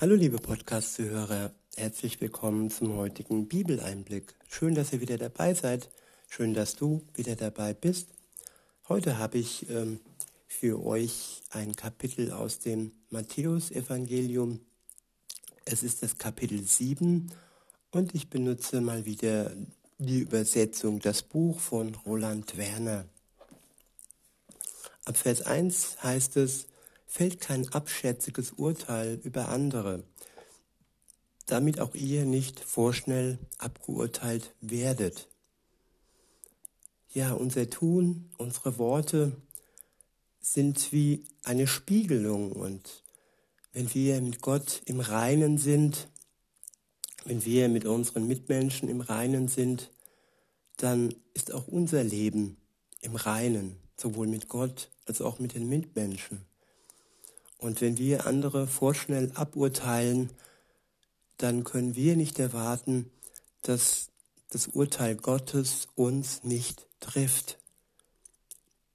Hallo liebe Podcast-Zuhörer, herzlich willkommen zum heutigen Bibeleinblick. Schön, dass ihr wieder dabei seid. Schön, dass du wieder dabei bist. Heute habe ich ähm, für euch ein Kapitel aus dem Matthäusevangelium. Es ist das Kapitel 7 und ich benutze mal wieder die Übersetzung, das Buch von Roland Werner. Ab Vers 1 heißt es, fällt kein abschätziges Urteil über andere, damit auch ihr nicht vorschnell abgeurteilt werdet. Ja, unser Tun, unsere Worte sind wie eine Spiegelung und wenn wir mit Gott im Reinen sind, wenn wir mit unseren Mitmenschen im Reinen sind, dann ist auch unser Leben im Reinen, sowohl mit Gott als auch mit den Mitmenschen. Und wenn wir andere vorschnell aburteilen, dann können wir nicht erwarten, dass das Urteil Gottes uns nicht trifft.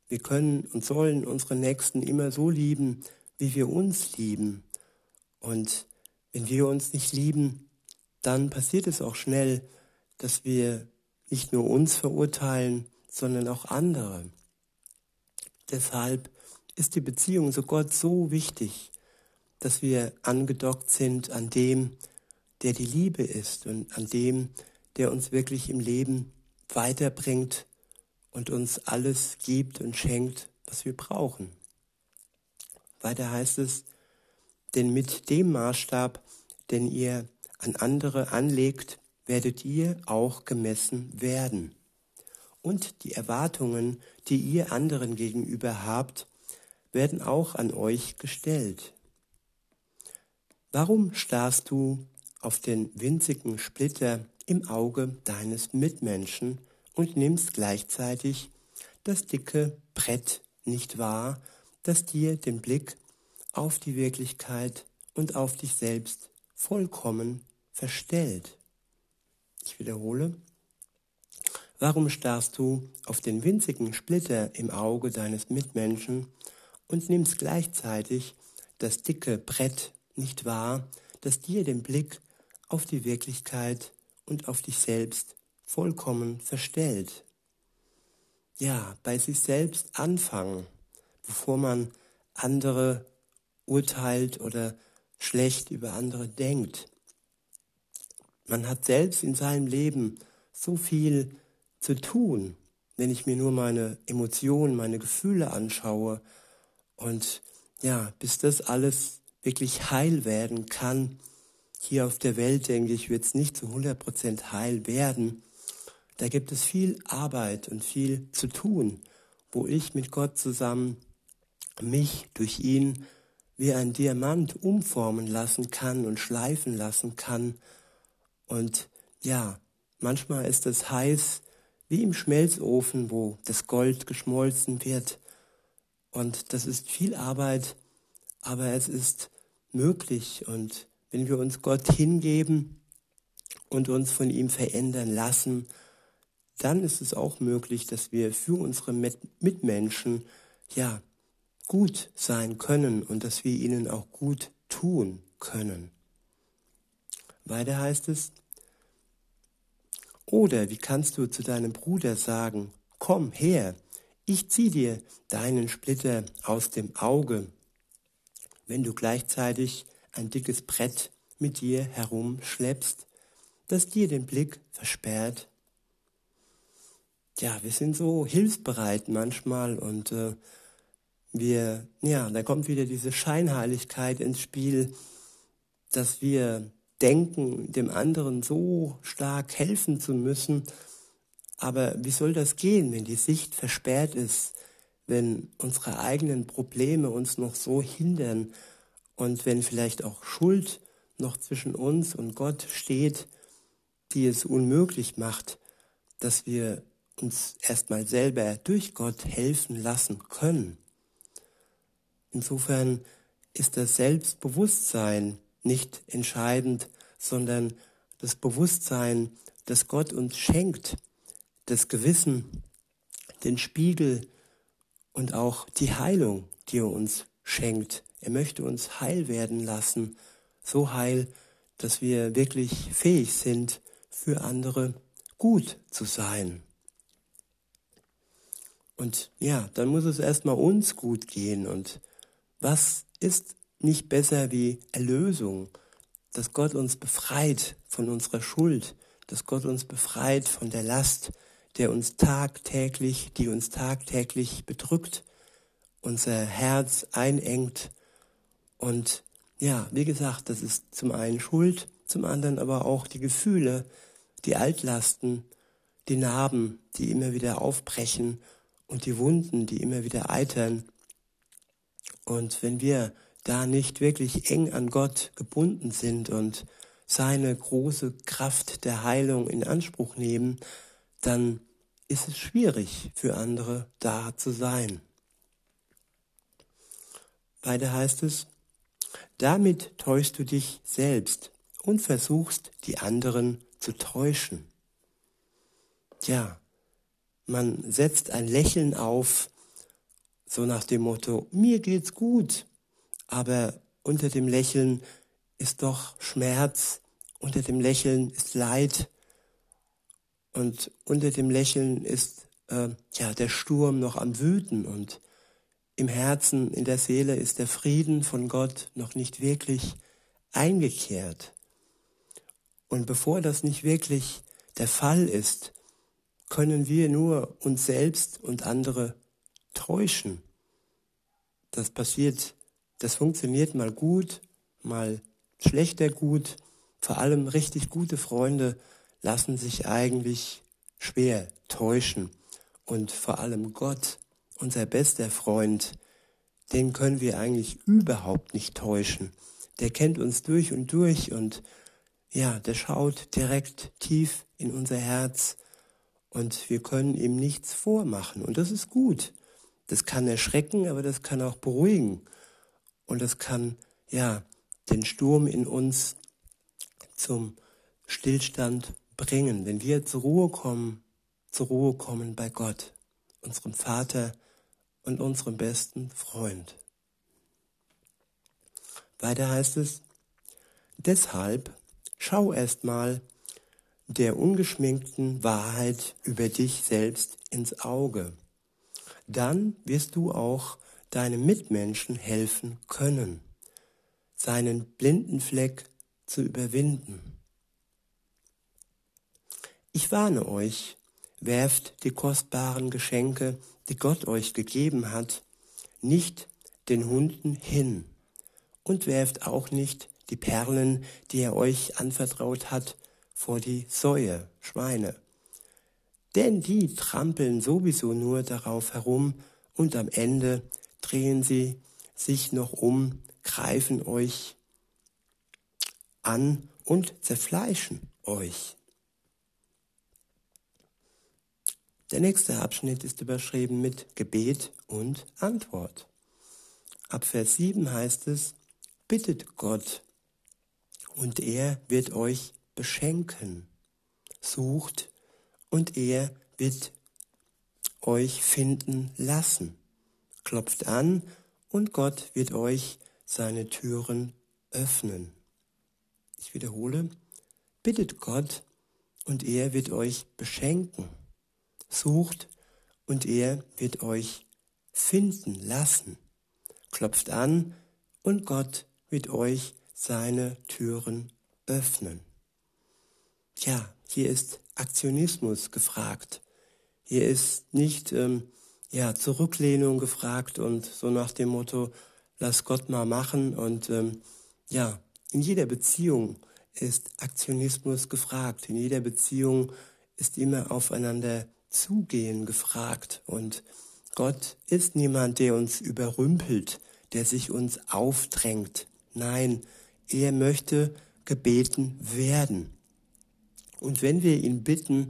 Wir können und sollen unsere Nächsten immer so lieben, wie wir uns lieben. Und wenn wir uns nicht lieben, dann passiert es auch schnell, dass wir nicht nur uns verurteilen, sondern auch andere. Deshalb ist die Beziehung zu Gott so wichtig, dass wir angedockt sind an dem, der die Liebe ist und an dem, der uns wirklich im Leben weiterbringt und uns alles gibt und schenkt, was wir brauchen. Weiter heißt es, denn mit dem Maßstab, den ihr an andere anlegt, werdet ihr auch gemessen werden. Und die Erwartungen, die ihr anderen gegenüber habt, werden auch an euch gestellt. Warum starrst du auf den winzigen Splitter im Auge deines Mitmenschen und nimmst gleichzeitig das dicke Brett nicht wahr, das dir den Blick auf die Wirklichkeit und auf dich selbst vollkommen verstellt? Ich wiederhole. Warum starrst du auf den winzigen Splitter im Auge deines Mitmenschen und nimmst gleichzeitig das dicke Brett nicht wahr, das dir den Blick auf die Wirklichkeit und auf dich selbst vollkommen verstellt. Ja, bei sich selbst anfangen, bevor man andere urteilt oder schlecht über andere denkt. Man hat selbst in seinem Leben so viel zu tun, wenn ich mir nur meine Emotionen, meine Gefühle anschaue und ja, bis das alles wirklich heil werden kann, hier auf der Welt, denke ich, wird es nicht zu 100% heil werden. Da gibt es viel Arbeit und viel zu tun, wo ich mit Gott zusammen mich durch ihn wie ein Diamant umformen lassen kann und schleifen lassen kann. Und ja, manchmal ist es heiß wie im Schmelzofen, wo das Gold geschmolzen wird. Und das ist viel Arbeit, aber es ist möglich. Und wenn wir uns Gott hingeben und uns von ihm verändern lassen, dann ist es auch möglich, dass wir für unsere Mitmenschen ja gut sein können und dass wir ihnen auch gut tun können. Weiter heißt es, oder wie kannst du zu deinem Bruder sagen, komm her, ich zieh dir deinen Splitter aus dem Auge, wenn du gleichzeitig ein dickes Brett mit dir herumschleppst, das dir den Blick versperrt. Ja, wir sind so hilfsbereit manchmal und äh, wir, ja, da kommt wieder diese Scheinheiligkeit ins Spiel, dass wir denken, dem anderen so stark helfen zu müssen, aber wie soll das gehen, wenn die Sicht versperrt ist, wenn unsere eigenen Probleme uns noch so hindern und wenn vielleicht auch Schuld noch zwischen uns und Gott steht, die es unmöglich macht, dass wir uns erstmal selber durch Gott helfen lassen können. Insofern ist das Selbstbewusstsein nicht entscheidend, sondern das Bewusstsein, das Gott uns schenkt, das Gewissen, den Spiegel und auch die Heilung, die er uns schenkt. Er möchte uns heil werden lassen, so heil, dass wir wirklich fähig sind, für andere gut zu sein. Und ja, dann muss es erstmal uns gut gehen. Und was ist nicht besser wie Erlösung? Dass Gott uns befreit von unserer Schuld, dass Gott uns befreit von der Last, der uns tagtäglich, die uns tagtäglich bedrückt, unser Herz einengt. Und ja, wie gesagt, das ist zum einen Schuld, zum anderen aber auch die Gefühle, die Altlasten, die Narben, die immer wieder aufbrechen und die Wunden, die immer wieder eitern. Und wenn wir da nicht wirklich eng an Gott gebunden sind und seine große Kraft der Heilung in Anspruch nehmen, dann ist es schwierig für andere da zu sein. Weiter heißt es, damit täuschst du dich selbst und versuchst die anderen zu täuschen. Ja, man setzt ein Lächeln auf, so nach dem Motto, mir geht's gut, aber unter dem Lächeln ist doch Schmerz, unter dem Lächeln ist Leid und unter dem Lächeln ist äh, ja der Sturm noch am Wüten und im Herzen, in der Seele ist der Frieden von Gott noch nicht wirklich eingekehrt. Und bevor das nicht wirklich der Fall ist, können wir nur uns selbst und andere täuschen. Das passiert, das funktioniert mal gut, mal schlechter gut. Vor allem richtig gute Freunde lassen sich eigentlich schwer täuschen. Und vor allem Gott unser bester Freund, den können wir eigentlich überhaupt nicht täuschen. Der kennt uns durch und durch und ja, der schaut direkt tief in unser Herz und wir können ihm nichts vormachen und das ist gut. Das kann erschrecken, aber das kann auch beruhigen und das kann ja den Sturm in uns zum Stillstand bringen, wenn wir zur Ruhe kommen, zur Ruhe kommen bei Gott, unserem Vater, und unserem besten Freund. Weiter heißt es, deshalb schau erstmal der ungeschminkten Wahrheit über dich selbst ins Auge. Dann wirst du auch deinem Mitmenschen helfen können, seinen blinden Fleck zu überwinden. Ich warne euch, werft die kostbaren Geschenke die Gott euch gegeben hat, nicht den Hunden hin und werft auch nicht die Perlen, die er euch anvertraut hat, vor die Säue, Schweine. Denn die trampeln sowieso nur darauf herum und am Ende drehen sie sich noch um, greifen euch an und zerfleischen euch. Der nächste Abschnitt ist überschrieben mit Gebet und Antwort. Ab Vers 7 heißt es, bittet Gott und er wird euch beschenken. Sucht und er wird euch finden lassen. Klopft an und Gott wird euch seine Türen öffnen. Ich wiederhole, bittet Gott und er wird euch beschenken. Sucht und er wird euch finden lassen. Klopft an und Gott wird euch seine Türen öffnen. Ja, hier ist Aktionismus gefragt. Hier ist nicht ähm, ja, Zurücklehnung gefragt und so nach dem Motto, lass Gott mal machen. Und ähm, ja, in jeder Beziehung ist Aktionismus gefragt. In jeder Beziehung ist immer aufeinander Zugehen gefragt. Und Gott ist niemand, der uns überrümpelt, der sich uns aufdrängt. Nein, er möchte gebeten werden. Und wenn wir ihn bitten,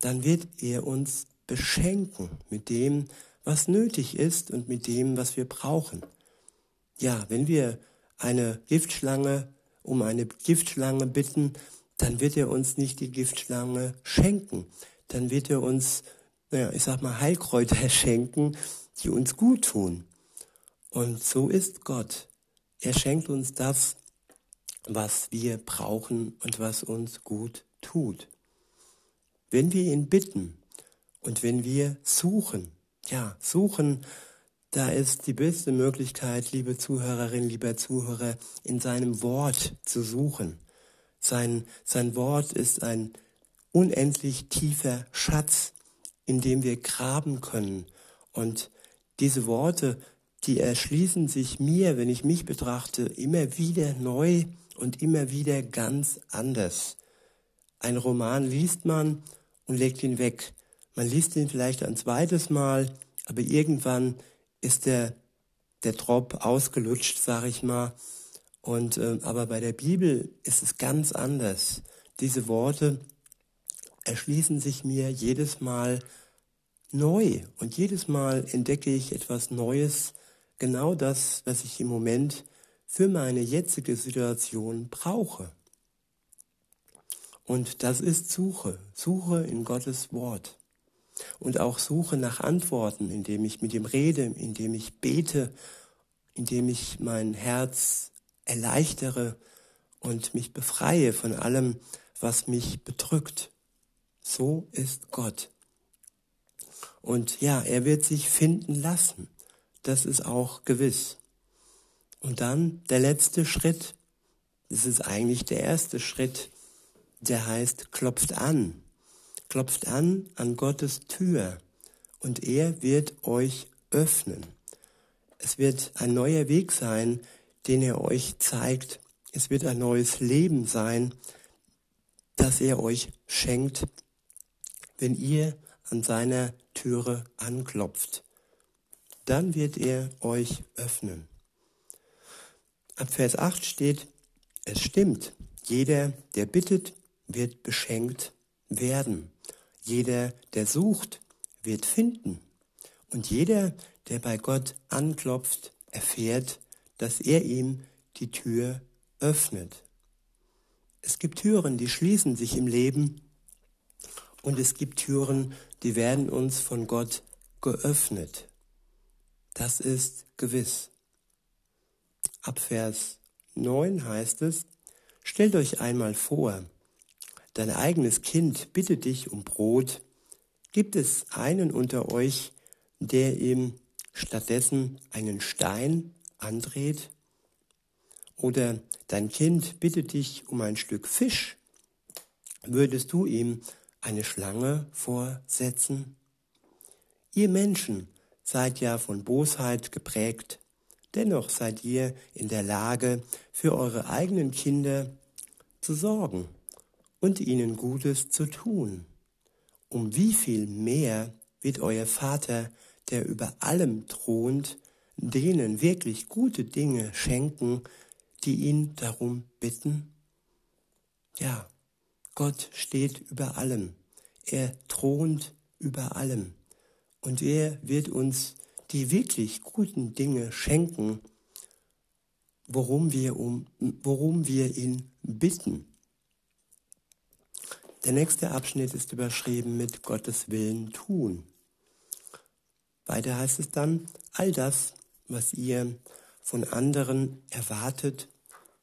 dann wird er uns beschenken mit dem, was nötig ist und mit dem, was wir brauchen. Ja, wenn wir eine Giftschlange um eine Giftschlange bitten, dann wird er uns nicht die Giftschlange schenken dann wird er uns, naja, ich sag mal, Heilkräuter schenken, die uns gut tun. Und so ist Gott. Er schenkt uns das, was wir brauchen und was uns gut tut. Wenn wir ihn bitten und wenn wir suchen, ja, suchen, da ist die beste Möglichkeit, liebe Zuhörerin, lieber Zuhörer, in seinem Wort zu suchen. Sein, sein Wort ist ein unendlich tiefer Schatz, in dem wir graben können. Und diese Worte, die erschließen sich mir, wenn ich mich betrachte, immer wieder neu und immer wieder ganz anders. Ein Roman liest man und legt ihn weg. Man liest ihn vielleicht ein zweites Mal, aber irgendwann ist der, der Trop ausgelutscht, sag ich mal. Und, äh, aber bei der Bibel ist es ganz anders. Diese Worte erschließen sich mir jedes Mal neu und jedes Mal entdecke ich etwas Neues, genau das, was ich im Moment für meine jetzige Situation brauche. Und das ist Suche, Suche in Gottes Wort. Und auch Suche nach Antworten, indem ich mit ihm rede, indem ich bete, indem ich mein Herz erleichtere und mich befreie von allem, was mich bedrückt. So ist Gott. Und ja, er wird sich finden lassen. Das ist auch gewiss. Und dann der letzte Schritt, das ist eigentlich der erste Schritt, der heißt, klopft an. Klopft an an Gottes Tür und er wird euch öffnen. Es wird ein neuer Weg sein, den er euch zeigt. Es wird ein neues Leben sein, das er euch schenkt, wenn ihr an seiner Türe anklopft. Dann wird er euch öffnen. Ab Vers 8 steht, es stimmt, jeder, der bittet, wird beschenkt werden. Jeder, der sucht, wird finden. Und jeder, der bei Gott anklopft, erfährt, dass er ihm die Tür öffnet. Es gibt Türen, die schließen sich im Leben und es gibt Türen, die werden uns von Gott geöffnet. Das ist gewiss. Ab Vers 9 heißt es, stellt euch einmal vor, dein eigenes Kind bittet dich um Brot, gibt es einen unter euch, der ihm stattdessen einen Stein andreht? Oder dein Kind bittet dich um ein Stück Fisch, würdest du ihm eine Schlange vorsetzen? Ihr Menschen seid ja von Bosheit geprägt, Dennoch seid ihr in der Lage, für eure eigenen Kinder zu sorgen und ihnen Gutes zu tun. Um wie viel mehr wird euer Vater, der über allem thront, denen wirklich gute Dinge schenken, die ihn darum bitten? Ja, Gott steht über allem. Er thront über allem. Und er wird uns die wirklich guten Dinge schenken, worum wir, um, worum wir ihn bitten. Der nächste Abschnitt ist überschrieben mit Gottes Willen tun. Weiter heißt es dann, all das, was ihr von anderen erwartet,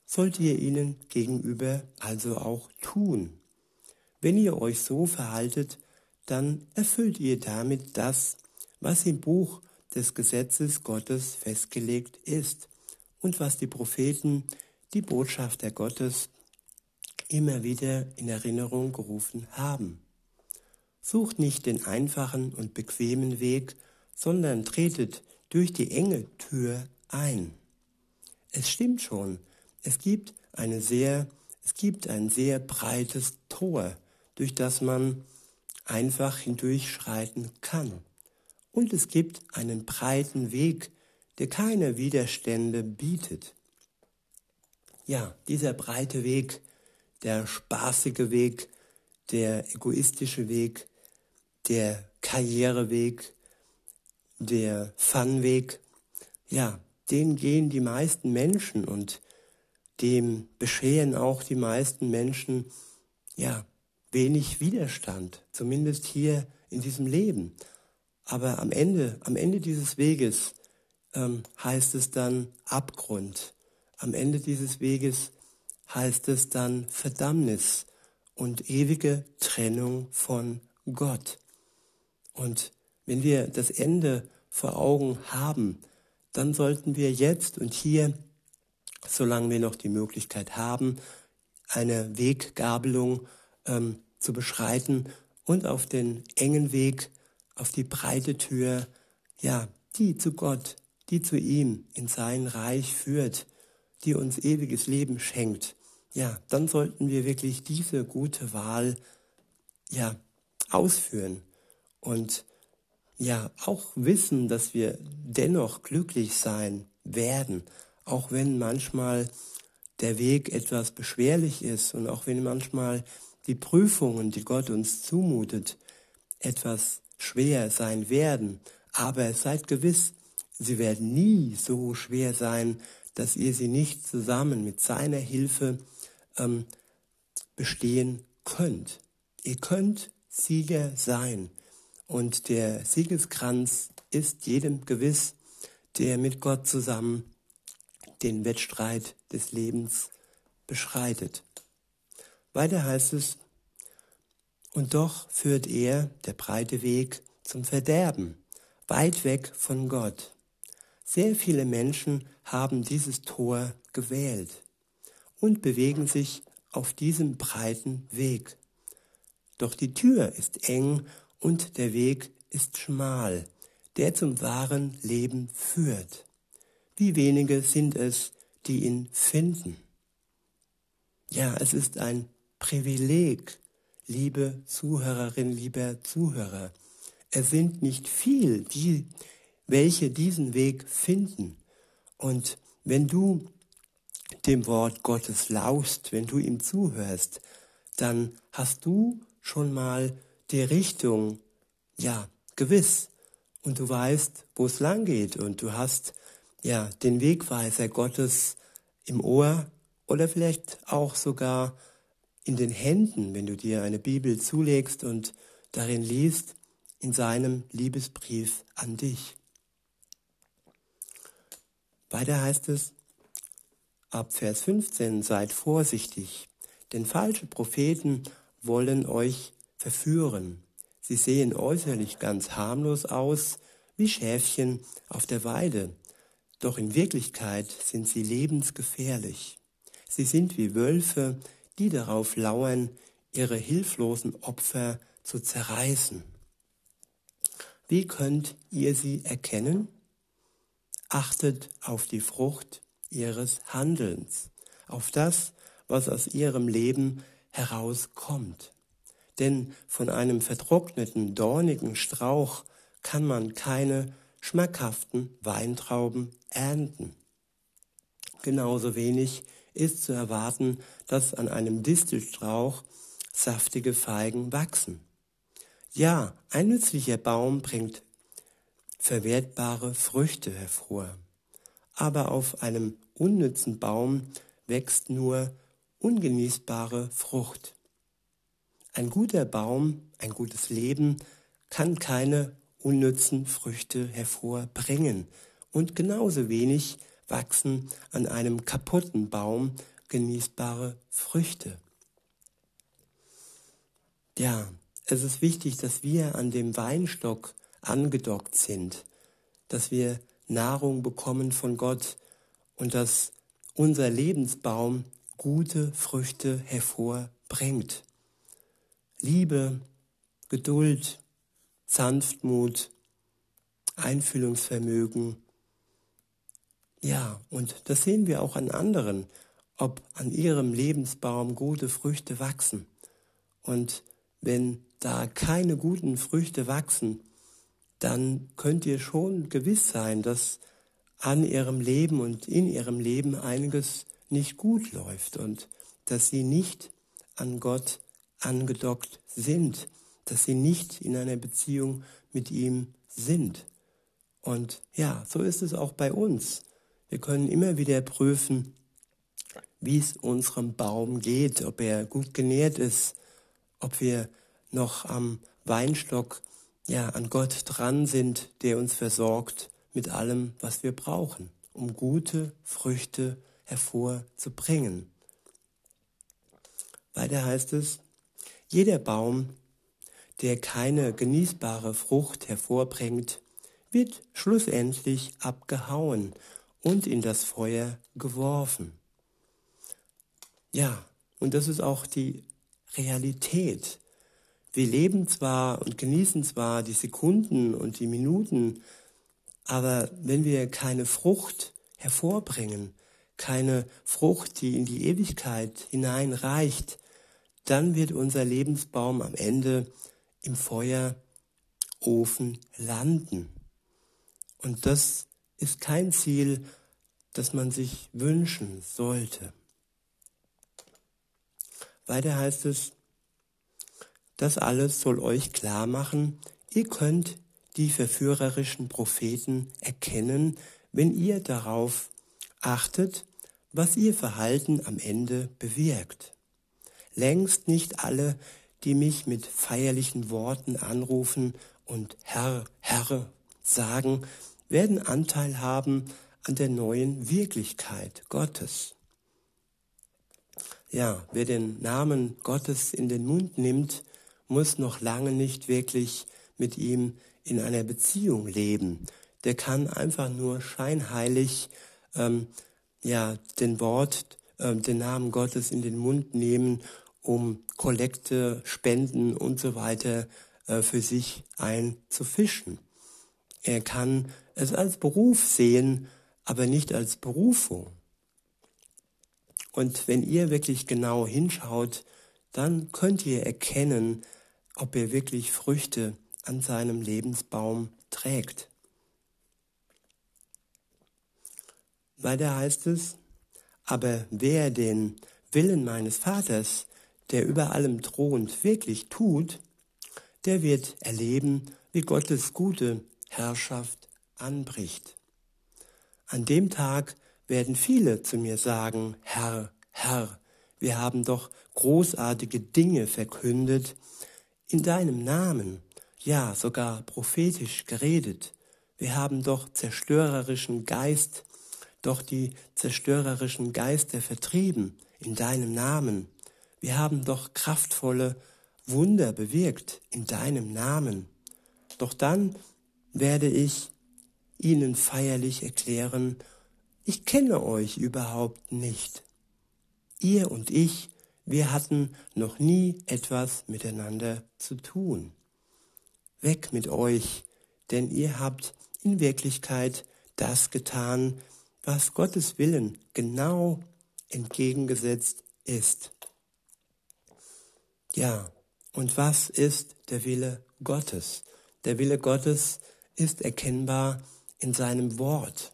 sollt ihr ihnen gegenüber also auch tun. Wenn ihr euch so verhaltet, dann erfüllt ihr damit das, was im Buch des Gesetzes Gottes festgelegt ist und was die Propheten, die Botschafter Gottes, immer wieder in Erinnerung gerufen haben. Sucht nicht den einfachen und bequemen Weg, sondern tretet durch die enge Tür ein. Es stimmt schon, es gibt eine sehr, es gibt ein sehr breites Tor, durch das man einfach hindurchschreiten kann. Und es gibt einen breiten Weg, der keine Widerstände bietet. Ja, dieser breite Weg, der spaßige Weg, der egoistische Weg, der Karriereweg, der Funweg, ja, den gehen die meisten Menschen und dem bescheren auch die meisten Menschen, ja, wenig Widerstand, zumindest hier in diesem Leben. Aber am Ende, am Ende dieses Weges ähm, heißt es dann Abgrund. Am Ende dieses Weges heißt es dann Verdammnis und ewige Trennung von Gott. Und wenn wir das Ende vor Augen haben, dann sollten wir jetzt und hier, solange wir noch die Möglichkeit haben, eine Weggabelung ähm, zu beschreiten und auf den engen Weg, auf die breite Tür, ja, die zu Gott, die zu ihm in sein Reich führt, die uns ewiges Leben schenkt, ja, dann sollten wir wirklich diese gute Wahl, ja, ausführen und ja, auch wissen, dass wir dennoch glücklich sein werden, auch wenn manchmal der Weg etwas beschwerlich ist und auch wenn manchmal die Prüfungen, die Gott uns zumutet, etwas schwer sein werden. Aber seid gewiss, sie werden nie so schwer sein, dass ihr sie nicht zusammen mit seiner Hilfe ähm, bestehen könnt. Ihr könnt Sieger sein. Und der Siegeskranz ist jedem gewiss, der mit Gott zusammen den Wettstreit des Lebens beschreitet. Weiter heißt es, und doch führt er, der breite Weg, zum Verderben, weit weg von Gott. Sehr viele Menschen haben dieses Tor gewählt und bewegen sich auf diesem breiten Weg. Doch die Tür ist eng und der Weg ist schmal, der zum wahren Leben führt. Wie wenige sind es, die ihn finden. Ja, es ist ein Privileg, liebe Zuhörerin, lieber Zuhörer. Es sind nicht viel, die, welche diesen Weg finden. Und wenn du dem Wort Gottes lauscht, wenn du ihm zuhörst, dann hast du schon mal die Richtung, ja, gewiss. Und du weißt, wo es lang geht. Und du hast, ja, den Wegweiser Gottes im Ohr oder vielleicht auch sogar in den Händen, wenn du dir eine Bibel zulegst und darin liest, in seinem Liebesbrief an dich. Weiter heißt es, ab Vers 15, seid vorsichtig, denn falsche Propheten wollen euch verführen. Sie sehen äußerlich ganz harmlos aus, wie Schäfchen auf der Weide, doch in Wirklichkeit sind sie lebensgefährlich. Sie sind wie Wölfe, die darauf lauern, ihre hilflosen Opfer zu zerreißen. Wie könnt ihr sie erkennen? Achtet auf die Frucht ihres Handelns, auf das, was aus ihrem Leben herauskommt. Denn von einem vertrockneten, dornigen Strauch kann man keine schmackhaften Weintrauben ernten. Genauso wenig ist zu erwarten, dass an einem Distelstrauch saftige Feigen wachsen. Ja, ein nützlicher Baum bringt verwertbare Früchte hervor, aber auf einem unnützen Baum wächst nur ungenießbare Frucht. Ein guter Baum, ein gutes Leben kann keine unnützen Früchte hervorbringen und genauso wenig wachsen an einem kaputten Baum genießbare Früchte. Ja, es ist wichtig, dass wir an dem Weinstock angedockt sind, dass wir Nahrung bekommen von Gott und dass unser Lebensbaum gute Früchte hervorbringt. Liebe, Geduld, Sanftmut, Einfühlungsvermögen, ja, und das sehen wir auch an anderen, ob an ihrem Lebensbaum gute Früchte wachsen. Und wenn da keine guten Früchte wachsen, dann könnt ihr schon gewiss sein, dass an ihrem Leben und in ihrem Leben einiges nicht gut läuft und dass sie nicht an Gott angedockt sind, dass sie nicht in einer Beziehung mit ihm sind. Und ja, so ist es auch bei uns. Wir können immer wieder prüfen, wie es unserem Baum geht, ob er gut genährt ist, ob wir noch am Weinstock ja an Gott dran sind, der uns versorgt mit allem, was wir brauchen, um gute Früchte hervorzubringen. Weiter heißt es, jeder Baum, der keine genießbare Frucht hervorbringt, wird schlussendlich abgehauen und in das Feuer geworfen. Ja, und das ist auch die Realität. Wir leben zwar und genießen zwar die Sekunden und die Minuten, aber wenn wir keine Frucht hervorbringen, keine Frucht, die in die Ewigkeit hineinreicht, dann wird unser Lebensbaum am Ende im Feuerofen landen. Und das ist kein Ziel, das man sich wünschen sollte. Weiter heißt es, das alles soll euch klar machen, ihr könnt die verführerischen Propheten erkennen, wenn ihr darauf achtet, was ihr Verhalten am Ende bewirkt. Längst nicht alle, die mich mit feierlichen Worten anrufen und Herr, Herr sagen, werden Anteil haben an der neuen Wirklichkeit Gottes. Ja, wer den Namen Gottes in den Mund nimmt, muss noch lange nicht wirklich mit ihm in einer Beziehung leben. Der kann einfach nur scheinheilig ähm, ja den Wort, ähm, den Namen Gottes in den Mund nehmen, um Kollekte, Spenden und so weiter äh, für sich einzufischen. Er kann es als Beruf sehen, aber nicht als Berufung. Und wenn ihr wirklich genau hinschaut, dann könnt ihr erkennen, ob er wirklich Früchte an seinem Lebensbaum trägt. Weiter heißt es, aber wer den Willen meines Vaters, der über allem thront, wirklich tut, der wird erleben, wie Gottes gute Herrschaft anbricht. An dem Tag werden viele zu mir sagen, Herr, Herr, wir haben doch großartige Dinge verkündet in deinem Namen, ja sogar prophetisch geredet. Wir haben doch zerstörerischen Geist, doch die zerstörerischen Geister vertrieben in deinem Namen. Wir haben doch kraftvolle Wunder bewirkt in deinem Namen. Doch dann werde ich ihnen feierlich erklären, ich kenne euch überhaupt nicht. Ihr und ich, wir hatten noch nie etwas miteinander zu tun. Weg mit euch, denn ihr habt in Wirklichkeit das getan, was Gottes Willen genau entgegengesetzt ist. Ja, und was ist der Wille Gottes? Der Wille Gottes ist erkennbar in seinem Wort.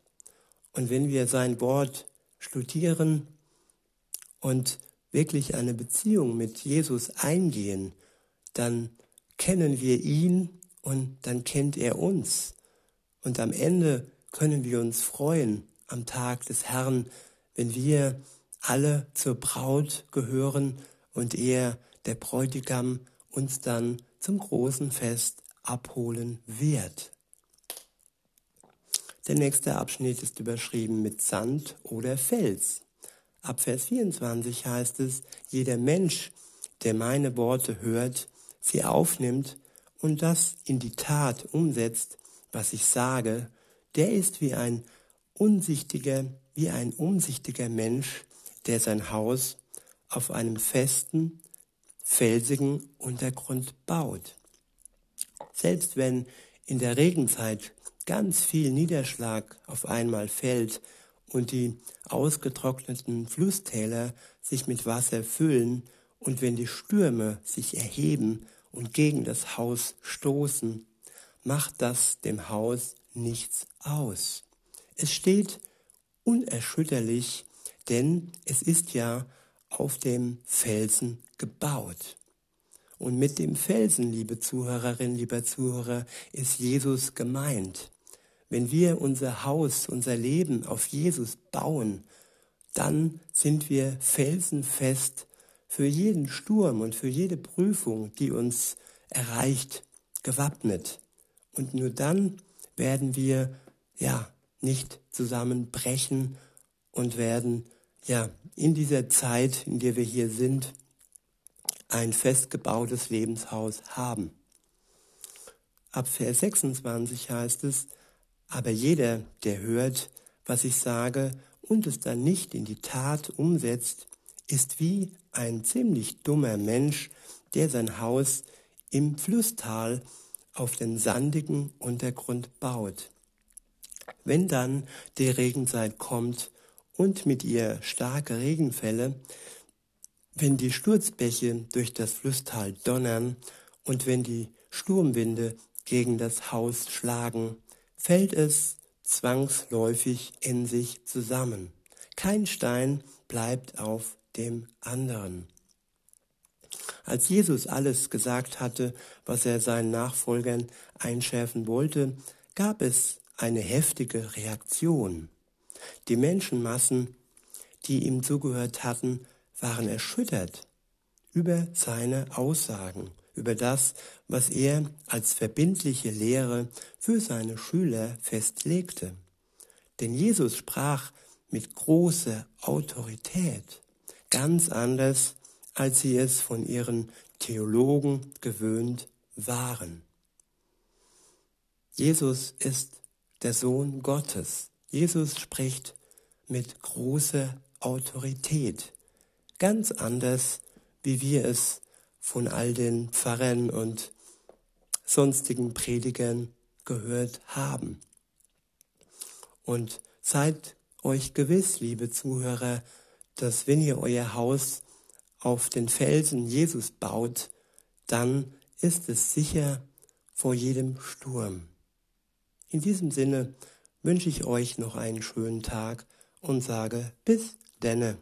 Und wenn wir sein Wort studieren und wirklich eine Beziehung mit Jesus eingehen, dann kennen wir ihn und dann kennt er uns. Und am Ende können wir uns freuen am Tag des Herrn, wenn wir alle zur Braut gehören und er, der Bräutigam, uns dann zum großen Fest abholen wird. Der nächste Abschnitt ist überschrieben mit Sand oder Fels. Ab Vers 24 heißt es, jeder Mensch, der meine Worte hört, sie aufnimmt und das in die Tat umsetzt, was ich sage, der ist wie ein unsichtiger, wie ein umsichtiger Mensch, der sein Haus auf einem festen, felsigen Untergrund baut. Selbst wenn in der Regenzeit ganz viel Niederschlag auf einmal fällt und die ausgetrockneten Flusstäler sich mit Wasser füllen und wenn die Stürme sich erheben und gegen das Haus stoßen, macht das dem Haus nichts aus. Es steht unerschütterlich, denn es ist ja auf dem Felsen gebaut. Und mit dem Felsen, liebe Zuhörerin, lieber Zuhörer, ist Jesus gemeint. Wenn wir unser Haus, unser Leben auf Jesus bauen, dann sind wir felsenfest für jeden Sturm und für jede Prüfung, die uns erreicht, gewappnet. Und nur dann werden wir ja nicht zusammenbrechen und werden ja in dieser Zeit, in der wir hier sind, ein festgebautes Lebenshaus haben. Ab Vers 26 heißt es, aber jeder, der hört, was ich sage und es dann nicht in die Tat umsetzt, ist wie ein ziemlich dummer Mensch, der sein Haus im Flusstal auf den sandigen Untergrund baut. Wenn dann die Regenzeit kommt und mit ihr starke Regenfälle, wenn die Sturzbäche durch das Flusstal donnern und wenn die Sturmwinde gegen das Haus schlagen, fällt es zwangsläufig in sich zusammen. Kein Stein bleibt auf dem anderen. Als Jesus alles gesagt hatte, was er seinen Nachfolgern einschärfen wollte, gab es eine heftige Reaktion. Die Menschenmassen, die ihm zugehört hatten, waren erschüttert über seine Aussagen, über das, was er als verbindliche Lehre für seine Schüler festlegte. Denn Jesus sprach mit großer Autorität, ganz anders, als sie es von ihren Theologen gewöhnt waren. Jesus ist der Sohn Gottes. Jesus spricht mit großer Autorität, ganz anders, wie wir es von all den Pfarrern und sonstigen Predigern gehört haben. Und seid euch gewiss, liebe Zuhörer, dass wenn ihr euer Haus auf den Felsen Jesus baut, dann ist es sicher vor jedem Sturm. In diesem Sinne wünsche ich euch noch einen schönen Tag und sage bis denne.